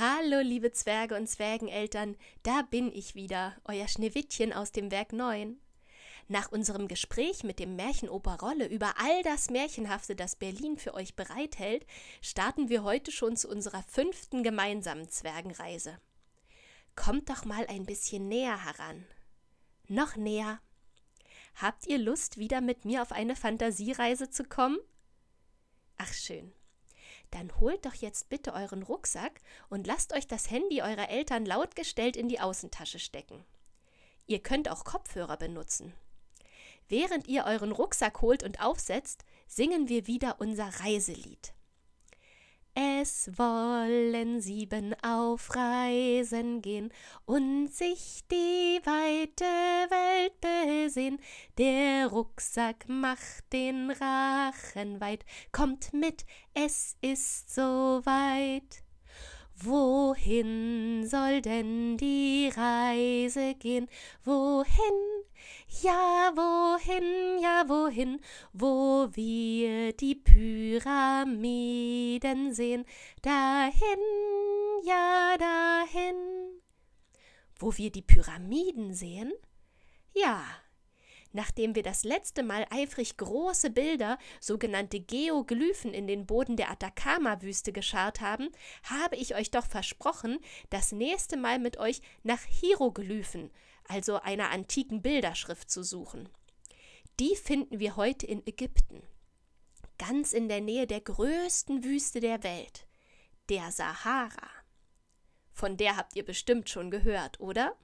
Hallo, liebe Zwerge und Zwergeneltern, da bin ich wieder, euer Schneewittchen aus dem Werk 9. Nach unserem Gespräch mit dem Märchenoper Rolle über all das Märchenhafte, das Berlin für euch bereithält, starten wir heute schon zu unserer fünften gemeinsamen Zwergenreise. Kommt doch mal ein bisschen näher heran. Noch näher. Habt ihr Lust, wieder mit mir auf eine Fantasiereise zu kommen? Ach schön dann holt doch jetzt bitte euren Rucksack und lasst euch das Handy eurer Eltern lautgestellt in die Außentasche stecken. Ihr könnt auch Kopfhörer benutzen. Während ihr euren Rucksack holt und aufsetzt, singen wir wieder unser Reiselied. Es wollen sieben auf Reisen gehen und sich die weite Welt besehen. Der Rucksack macht den Rachen weit. Kommt mit, es ist so weit. Wohin soll denn die Reise gehen? Wohin? Ja, wohin, ja, wohin? Wo wir die Pyramiden sehen. Dahin, ja, dahin. Wo wir die Pyramiden sehen? Ja, Nachdem wir das letzte Mal eifrig große Bilder, sogenannte Geoglyphen, in den Boden der Atacama-Wüste gescharrt haben, habe ich euch doch versprochen, das nächste Mal mit euch nach Hieroglyphen, also einer antiken Bilderschrift, zu suchen. Die finden wir heute in Ägypten, ganz in der Nähe der größten Wüste der Welt, der Sahara. Von der habt ihr bestimmt schon gehört, oder?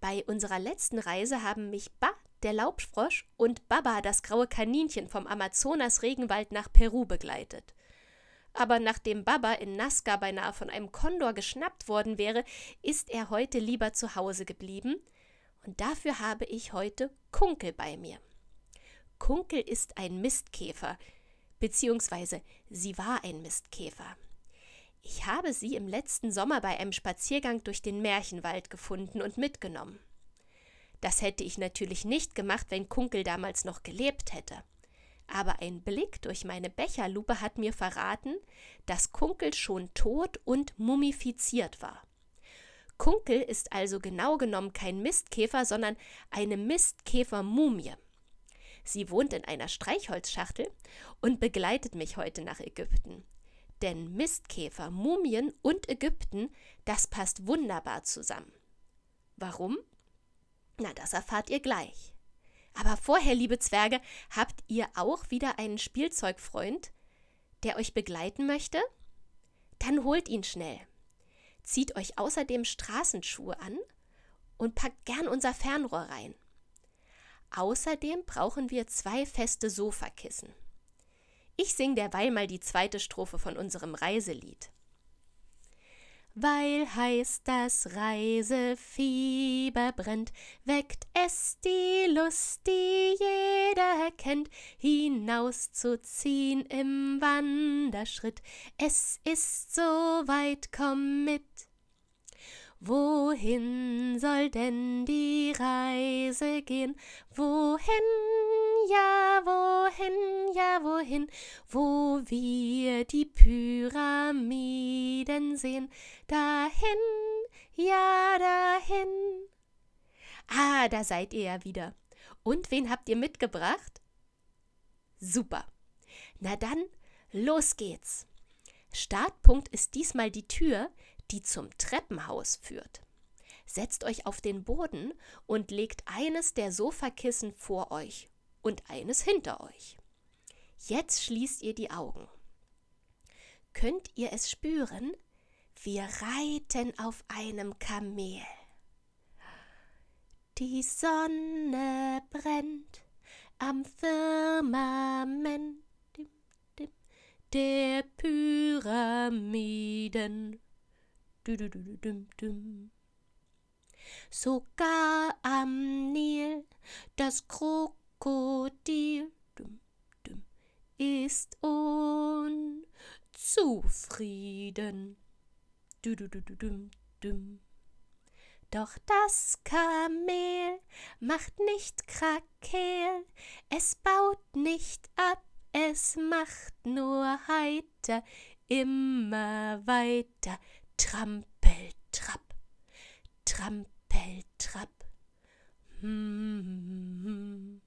Bei unserer letzten Reise haben mich Ba, der Laubfrosch, und Baba, das graue Kaninchen, vom Amazonas-Regenwald nach Peru begleitet. Aber nachdem Baba in Nazca beinahe von einem Kondor geschnappt worden wäre, ist er heute lieber zu Hause geblieben. Und dafür habe ich heute Kunkel bei mir. Kunkel ist ein Mistkäfer, beziehungsweise sie war ein Mistkäfer. Ich habe sie im letzten Sommer bei einem Spaziergang durch den Märchenwald gefunden und mitgenommen. Das hätte ich natürlich nicht gemacht, wenn Kunkel damals noch gelebt hätte. Aber ein Blick durch meine Becherlupe hat mir verraten, dass Kunkel schon tot und mumifiziert war. Kunkel ist also genau genommen kein Mistkäfer, sondern eine Mistkäfermumie. Sie wohnt in einer Streichholzschachtel und begleitet mich heute nach Ägypten. Denn Mistkäfer, Mumien und Ägypten, das passt wunderbar zusammen. Warum? Na, das erfahrt ihr gleich. Aber vorher, liebe Zwerge, habt ihr auch wieder einen Spielzeugfreund, der euch begleiten möchte? Dann holt ihn schnell. Zieht euch außerdem Straßenschuhe an und packt gern unser Fernrohr rein. Außerdem brauchen wir zwei feste Sofakissen. Ich sing derweil mal die zweite Strophe von unserem Reiselied. Weil heiß das Reisefieber brennt, weckt es die Lust, die jeder kennt, hinauszuziehen im Wanderschritt. Es ist so weit, komm mit. Wohin soll denn die Reise gehen? Wohin, ja, wohin, ja, wohin? Wo wir die Pyramiden sehen. Dahin, ja, dahin. Ah, da seid ihr ja wieder. Und wen habt ihr mitgebracht? Super. Na dann, los geht's. Startpunkt ist diesmal die Tür, die zum Treppenhaus führt. Setzt euch auf den Boden und legt eines der Sofakissen vor euch und eines hinter euch. Jetzt schließt ihr die Augen. Könnt ihr es spüren? Wir reiten auf einem Kamel. Die Sonne brennt am Firmament der Pyramiden Sogar am Nil das Krokodil ist unzufrieden. Doch das Kamel macht nicht Krakel, es baut nicht ab, es macht nur heiter immer weiter, trampel, trapp, trampel, trapp. Hm, hm, hm,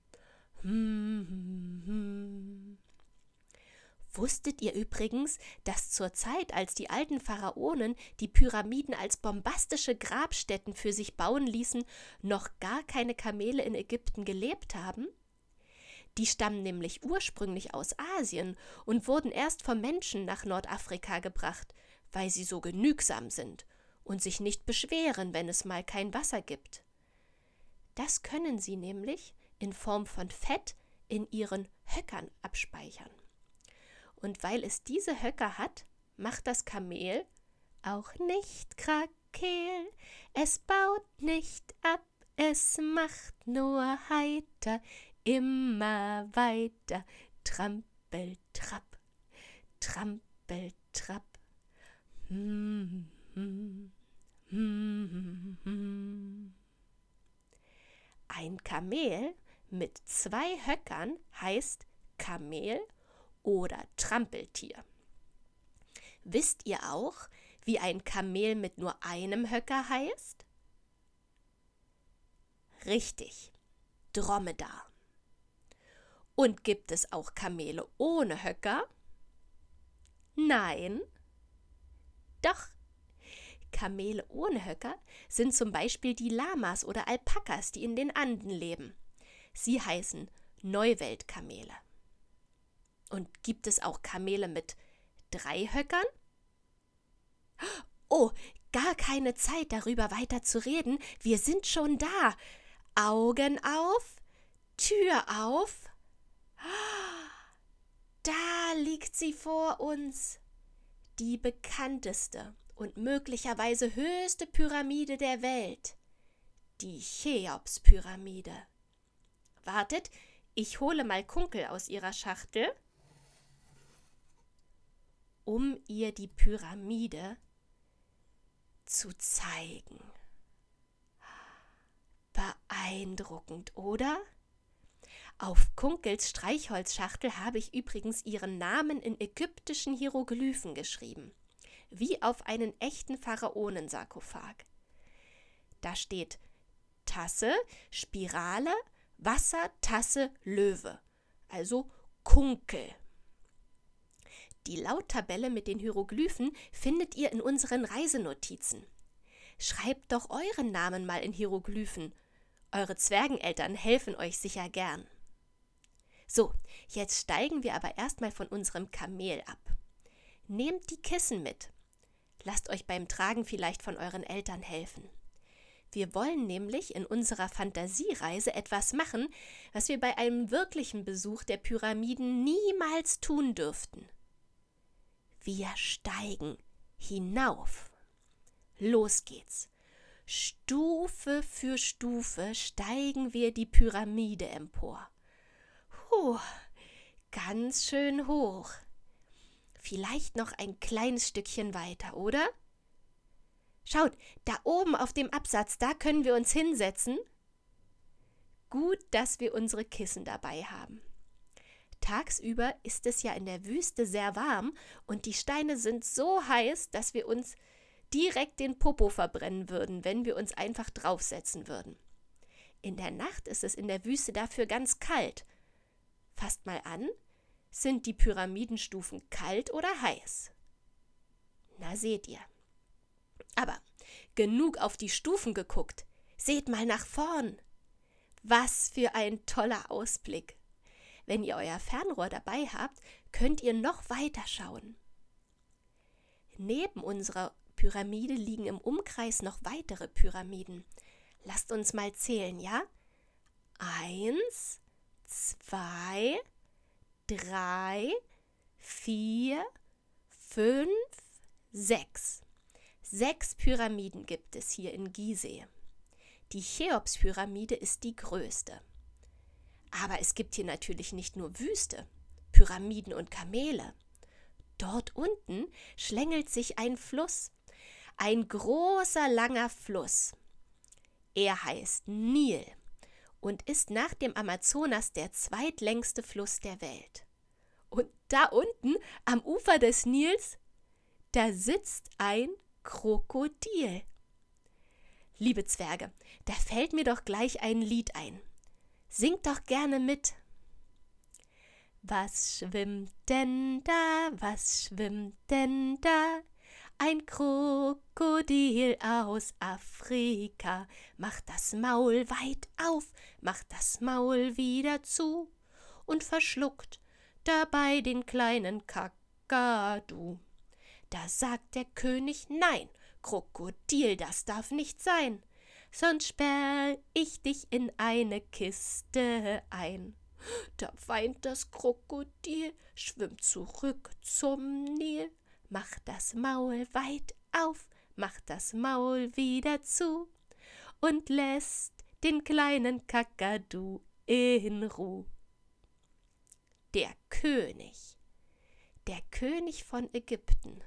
Wusstet ihr übrigens, dass zur Zeit, als die alten Pharaonen die Pyramiden als bombastische Grabstätten für sich bauen ließen, noch gar keine Kamele in Ägypten gelebt haben? Die stammen nämlich ursprünglich aus Asien und wurden erst vom Menschen nach Nordafrika gebracht, weil sie so genügsam sind und sich nicht beschweren, wenn es mal kein Wasser gibt. Das können sie nämlich in Form von Fett in ihren Höckern abspeichern. Und weil es diese Höcker hat, macht das Kamel auch nicht Krakeel. Es baut nicht ab, es macht nur heiter, immer weiter. Trampel, trapp, trampel, trapp. Hm, hm, hm, Ein Kamel mit zwei Höckern heißt Kamel oder Trampeltier. Wisst ihr auch, wie ein Kamel mit nur einem Höcker heißt? Richtig, Dromedar. Und gibt es auch Kamele ohne Höcker? Nein. Doch. Kamele ohne Höcker sind zum Beispiel die Lamas oder Alpakas, die in den Anden leben. Sie heißen Neuweltkamele. Und gibt es auch Kamele mit drei Höckern? Oh, gar keine Zeit darüber weiter zu reden. Wir sind schon da. Augen auf, Tür auf. Da liegt sie vor uns. Die bekannteste und möglicherweise höchste Pyramide der Welt. Die Cheops-Pyramide. Wartet, ich hole mal Kunkel aus ihrer Schachtel um ihr die Pyramide zu zeigen. Beeindruckend, oder? Auf Kunkels Streichholzschachtel habe ich übrigens ihren Namen in ägyptischen Hieroglyphen geschrieben, wie auf einen echten Pharaonensarkophag. Da steht Tasse, Spirale, Wasser, Tasse, Löwe, also Kunkel. Die Lauttabelle mit den Hieroglyphen findet ihr in unseren Reisenotizen. Schreibt doch euren Namen mal in Hieroglyphen. Eure Zwergeneltern helfen euch sicher gern. So, jetzt steigen wir aber erstmal von unserem Kamel ab. Nehmt die Kissen mit. Lasst euch beim Tragen vielleicht von euren Eltern helfen. Wir wollen nämlich in unserer Fantasiereise etwas machen, was wir bei einem wirklichen Besuch der Pyramiden niemals tun dürften. Wir steigen hinauf. Los geht's. Stufe für Stufe steigen wir die Pyramide empor. Puh, ganz schön hoch. Vielleicht noch ein kleines Stückchen weiter, oder? Schaut, da oben auf dem Absatz, da können wir uns hinsetzen. Gut, dass wir unsere Kissen dabei haben. Tagsüber ist es ja in der Wüste sehr warm und die Steine sind so heiß, dass wir uns direkt den Popo verbrennen würden, wenn wir uns einfach draufsetzen würden. In der Nacht ist es in der Wüste dafür ganz kalt. Fasst mal an, sind die Pyramidenstufen kalt oder heiß? Na seht ihr. Aber genug auf die Stufen geguckt. Seht mal nach vorn. Was für ein toller Ausblick. Wenn ihr euer Fernrohr dabei habt, könnt ihr noch weiter schauen. Neben unserer Pyramide liegen im Umkreis noch weitere Pyramiden. Lasst uns mal zählen, ja? Eins, zwei, drei, vier, fünf, sechs. Sechs Pyramiden gibt es hier in Gizeh. Die Cheops-Pyramide ist die größte. Aber es gibt hier natürlich nicht nur Wüste, Pyramiden und Kamele. Dort unten schlängelt sich ein Fluss, ein großer, langer Fluss. Er heißt Nil und ist nach dem Amazonas der zweitlängste Fluss der Welt. Und da unten am Ufer des Nils da sitzt ein Krokodil. Liebe Zwerge, da fällt mir doch gleich ein Lied ein. Singt doch gerne mit. Was schwimmt denn da, was schwimmt denn da? Ein Krokodil aus Afrika macht das Maul weit auf, macht das Maul wieder zu und verschluckt dabei den kleinen Kakadu. Da sagt der König Nein, Krokodil, das darf nicht sein, sonst sperr ich dich in eine Kiste ein. Da weint das Krokodil, schwimmt zurück zum Nil, macht das Maul weit auf, macht das Maul wieder zu und lässt den kleinen Kakadu in Ruhe. Der König, der König von Ägypten.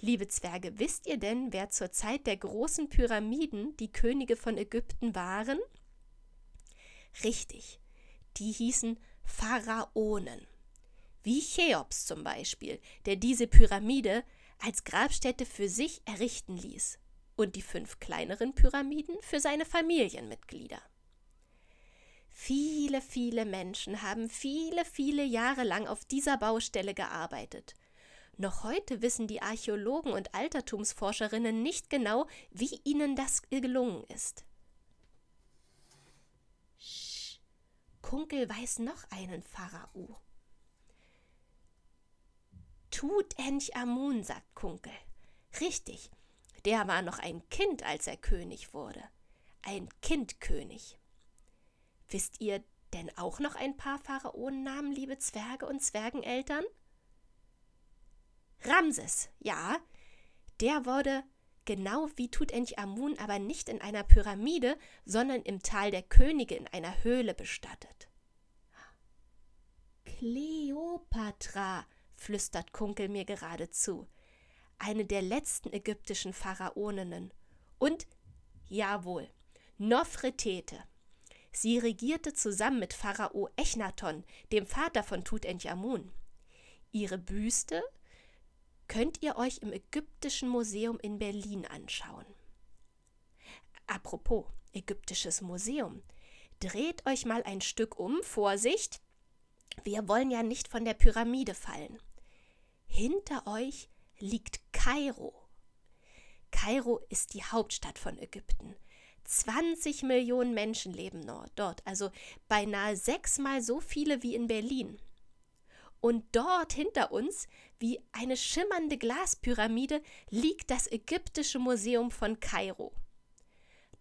Liebe Zwerge, wisst ihr denn, wer zur Zeit der großen Pyramiden die Könige von Ägypten waren? Richtig, die hießen Pharaonen. Wie Cheops zum Beispiel, der diese Pyramide als Grabstätte für sich errichten ließ und die fünf kleineren Pyramiden für seine Familienmitglieder. Viele, viele Menschen haben viele, viele Jahre lang auf dieser Baustelle gearbeitet. Noch heute wissen die Archäologen und Altertumsforscherinnen nicht genau, wie ihnen das gelungen ist. Kunkel weiß noch einen Pharao. Tutanchamun, sagt Kunkel. Richtig, der war noch ein Kind, als er König wurde. Ein Kindkönig. Wisst ihr denn auch noch ein paar Pharaonennamen, liebe Zwerge und Zwergeneltern? Ramses, ja, der wurde genau wie Tutanchamun aber nicht in einer Pyramide, sondern im Tal der Könige in einer Höhle bestattet. Kleopatra, flüstert Kunkel mir gerade zu, eine der letzten ägyptischen Pharaoninnen. Und, jawohl, Nofretete. Sie regierte zusammen mit Pharao Echnaton, dem Vater von Tutanchamun. Ihre Büste könnt ihr euch im Ägyptischen Museum in Berlin anschauen. Apropos Ägyptisches Museum, dreht euch mal ein Stück um, Vorsicht, wir wollen ja nicht von der Pyramide fallen. Hinter euch liegt Kairo. Kairo ist die Hauptstadt von Ägypten. 20 Millionen Menschen leben dort, also beinahe sechsmal so viele wie in Berlin. Und dort hinter uns, wie eine schimmernde Glaspyramide, liegt das Ägyptische Museum von Kairo.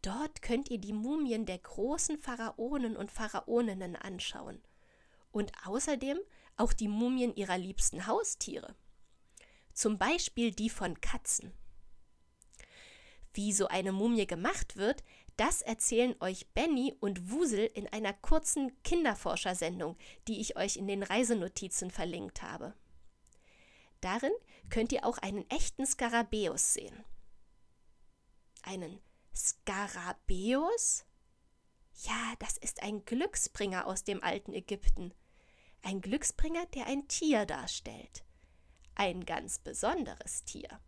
Dort könnt ihr die Mumien der großen Pharaonen und Pharaoninnen anschauen. Und außerdem auch die Mumien ihrer liebsten Haustiere. Zum Beispiel die von Katzen. Wie so eine Mumie gemacht wird, das erzählen euch Benny und Wusel in einer kurzen Kinderforschersendung, die ich euch in den Reisenotizen verlinkt habe. Darin könnt ihr auch einen echten Skarabäus sehen. Einen Skarabäus? Ja, das ist ein Glücksbringer aus dem alten Ägypten. Ein Glücksbringer, der ein Tier darstellt. Ein ganz besonderes Tier.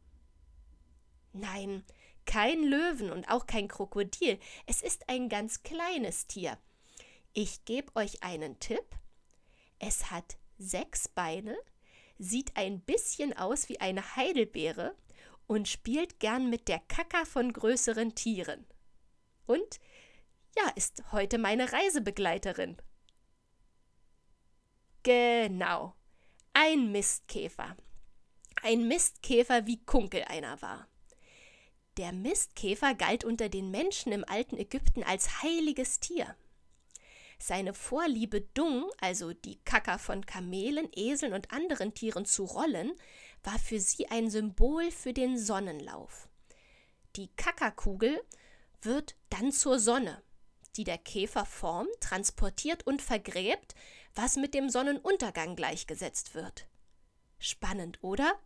Nein, kein Löwen und auch kein Krokodil. Es ist ein ganz kleines Tier. Ich gebe euch einen Tipp. Es hat sechs Beine, sieht ein bisschen aus wie eine Heidelbeere und spielt gern mit der Kaka von größeren Tieren. Und ja, ist heute meine Reisebegleiterin. Genau, ein Mistkäfer. Ein Mistkäfer, wie Kunkel einer war. Der Mistkäfer galt unter den Menschen im alten Ägypten als heiliges Tier. Seine Vorliebe, Dung, also die Kacker von Kamelen, Eseln und anderen Tieren zu rollen, war für sie ein Symbol für den Sonnenlauf. Die Kackerkugel wird dann zur Sonne, die der Käfer formt, transportiert und vergräbt, was mit dem Sonnenuntergang gleichgesetzt wird. Spannend, oder?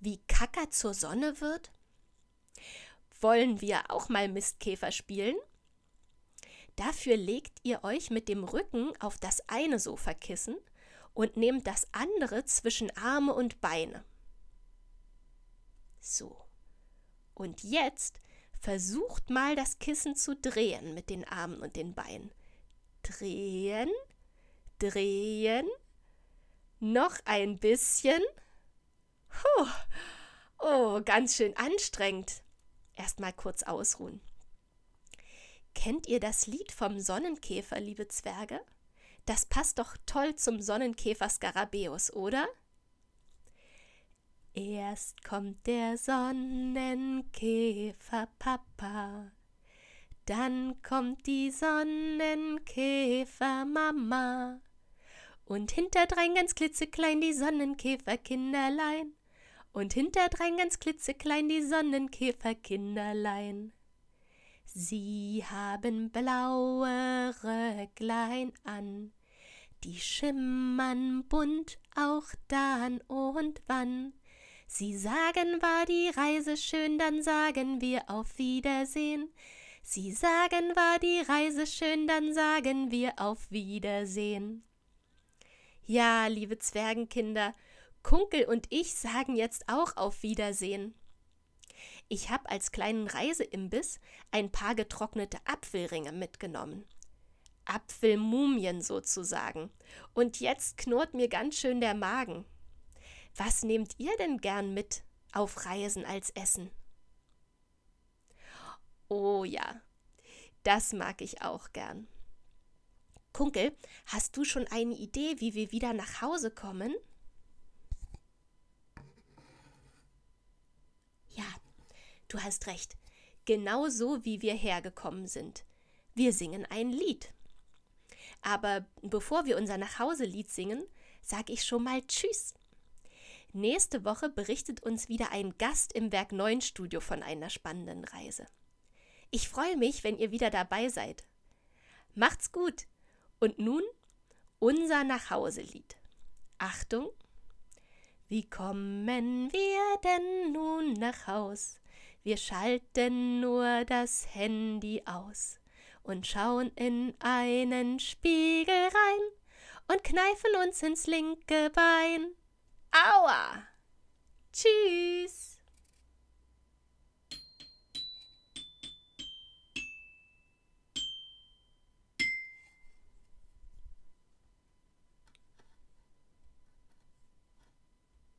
Wie Kacker zur Sonne wird? Wollen wir auch mal Mistkäfer spielen? Dafür legt ihr euch mit dem Rücken auf das eine Sofakissen und nehmt das andere zwischen Arme und Beine. So. Und jetzt versucht mal das Kissen zu drehen mit den Armen und den Beinen. Drehen, drehen, noch ein bisschen. Puh. Oh, ganz schön anstrengend. Erstmal kurz ausruhen. Kennt ihr das Lied vom Sonnenkäfer, liebe Zwerge? Das passt doch toll zum Sonnenkäfer Skarabäus, oder? Erst kommt der Sonnenkäfer Papa, dann kommt die Sonnenkäfer Mama und hinterdrein ganz klitzeklein die Sonnenkäferkinderlein und hinterdrein ganz klitzeklein die Sonnenkäferkinderlein. Sie haben blaue Röcklein an, die schimmern bunt auch dann und wann. Sie sagen, war die Reise schön, dann sagen wir auf Wiedersehen. Sie sagen, war die Reise schön, dann sagen wir auf Wiedersehen. Ja, liebe Zwergenkinder, Kunkel und ich sagen jetzt auch auf Wiedersehen. Ich habe als kleinen Reiseimbiss ein paar getrocknete Apfelringe mitgenommen. Apfelmumien sozusagen. Und jetzt knurrt mir ganz schön der Magen. Was nehmt ihr denn gern mit auf Reisen als Essen? Oh ja, das mag ich auch gern. Kunkel, hast du schon eine Idee, wie wir wieder nach Hause kommen? Ja, du hast recht. Genau so, wie wir hergekommen sind. Wir singen ein Lied. Aber bevor wir unser Nachhauselied singen, sage ich schon mal Tschüss. Nächste Woche berichtet uns wieder ein Gast im Werk 9 Studio von einer spannenden Reise. Ich freue mich, wenn ihr wieder dabei seid. Macht's gut! Und nun unser Nachhauselied. Achtung! Wie kommen wir denn nun nach Haus? Wir schalten nur das Handy aus und schauen in einen Spiegel rein und kneifen uns ins linke Bein. Aua! Tschüss!